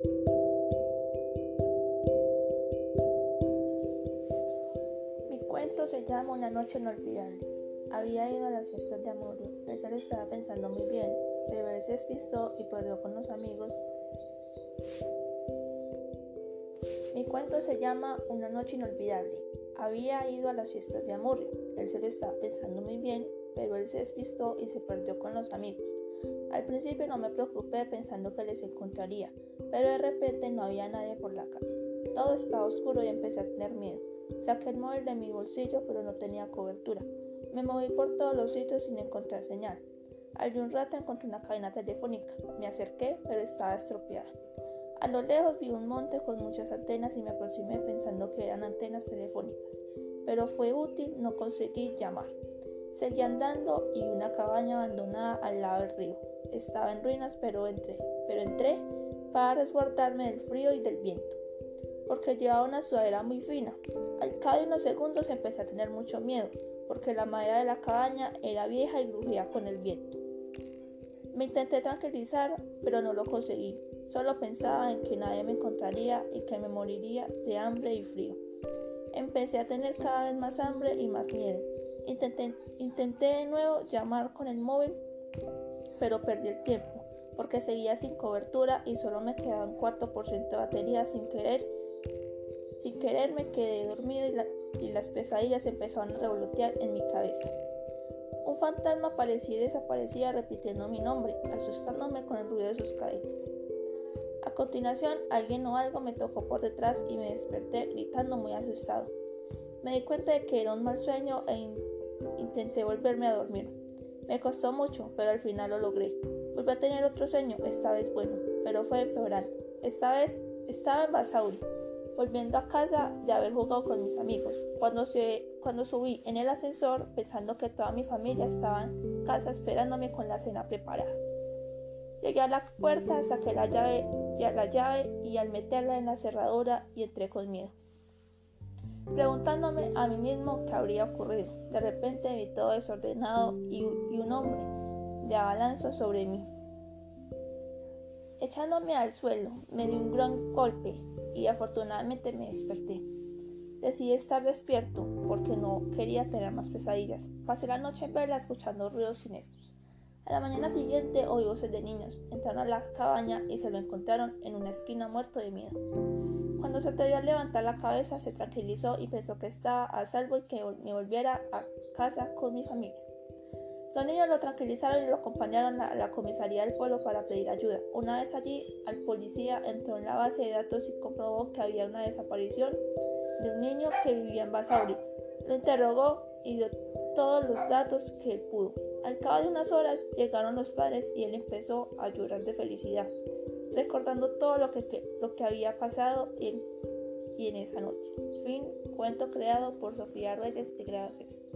Mi cuento se llama Una noche inolvidable. Había ido a las fiestas de amor. César estaba pensando muy bien, pero él se despistó y perdió con los amigos. Mi cuento se llama Una noche inolvidable. Había ido a las fiestas de Amurrio. Él se lo estaba pensando muy bien, pero él se despistó y se perdió con los amigos. Al principio no me preocupé pensando que les encontraría, pero de repente no había nadie por la calle. Todo estaba oscuro y empecé a tener miedo. Saqué el móvil de mi bolsillo, pero no tenía cobertura. Me moví por todos los sitios sin encontrar señal. Al de un rato encontré una cadena telefónica. Me acerqué, pero estaba estropeada. A lo lejos vi un monte con muchas antenas y me aproximé pensando que eran antenas telefónicas, pero fue útil, no conseguí llamar. Seguí andando y una cabaña abandonada al lado del río. Estaba en ruinas, pero entré, pero entré para resguardarme del frío y del viento, porque llevaba una sudadera muy fina. Al cabo de unos segundos empecé a tener mucho miedo, porque la madera de la cabaña era vieja y crujía con el viento. Me intenté tranquilizar, pero no lo conseguí. Solo pensaba en que nadie me encontraría y que me moriría de hambre y frío. Empecé a tener cada vez más hambre y más miedo. Intenté, intenté de nuevo llamar con el móvil, pero perdí el tiempo porque seguía sin cobertura y solo me quedaba un cuarto por ciento de batería sin querer. Sin querer me quedé dormido y, las pesadillas empezaron a revolotear en mi cabeza. Un fantasma aparecía y desaparecía repitiendo mi nombre, asustándome con el ruido de sus cadenas. A continuación, alguien o algo me tocó por detrás y me desperté gritando muy asustado. Me di cuenta de que era un mal sueño e intenté volverme a dormir. Me costó mucho, pero al final lo logré. Volví a tener otro sueño, esta vez bueno, pero fue empeorando. Esta vez estaba en Basauri, volviendo a casa de haber jugado con mis amigos. Cuando, cuando subí en el ascensor, pensando que toda mi familia estaba en casa esperándome con la cena preparada. Llegué a la puerta, saqué la llave, la llave y al meterla en la cerradura y entré con miedo. Preguntándome a mí mismo qué habría ocurrido. De repente vi todo desordenado y, y un hombre de abalanzo sobre mí. Echándome al suelo, me di un gran golpe y afortunadamente me desperté. Decidí estar despierto porque no quería tener más pesadillas. Pasé la noche en vela escuchando ruidos siniestros. A la mañana siguiente oí voces de niños. Entraron a la cabaña y se lo encontraron en una esquina muerto de miedo. Cuando se atrevió a levantar la cabeza, se tranquilizó y pensó que estaba a salvo y que me volviera a casa con mi familia. Los niños lo tranquilizaron y lo acompañaron a la comisaría del pueblo para pedir ayuda. Una vez allí, el policía entró en la base de datos y comprobó que había una desaparición de un niño que vivía en Basauri. Lo interrogó y dio todos los datos que él pudo. Al cabo de unas horas llegaron los padres y él empezó a llorar de felicidad, recordando todo lo que, lo que había pasado en, y en esa noche. Fin, cuento creado por Sofía Reyes de Gracias.